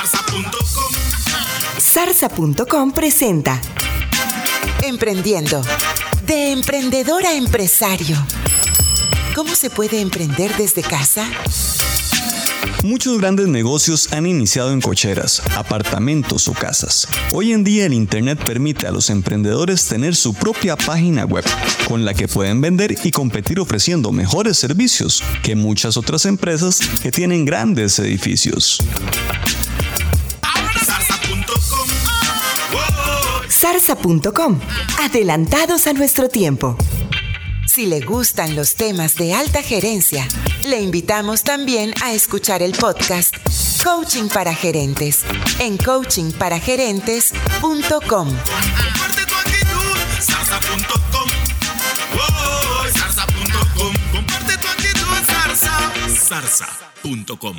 Zarza.com. Zarza.com presenta Emprendiendo. De emprendedor a empresario. ¿Cómo se puede emprender desde casa? Muchos grandes negocios han iniciado en cocheras, apartamentos o casas. Hoy en día el Internet permite a los emprendedores tener su propia página web, con la que pueden vender y competir ofreciendo mejores servicios que muchas otras empresas que tienen grandes edificios. Wow. Zarza.com. Adelantados a nuestro tiempo. Si le gustan los temas de alta gerencia, le invitamos también a escuchar el podcast Coaching para Gerentes en coachingparagerentes.com. Comparte tu actitud. Zarza.com.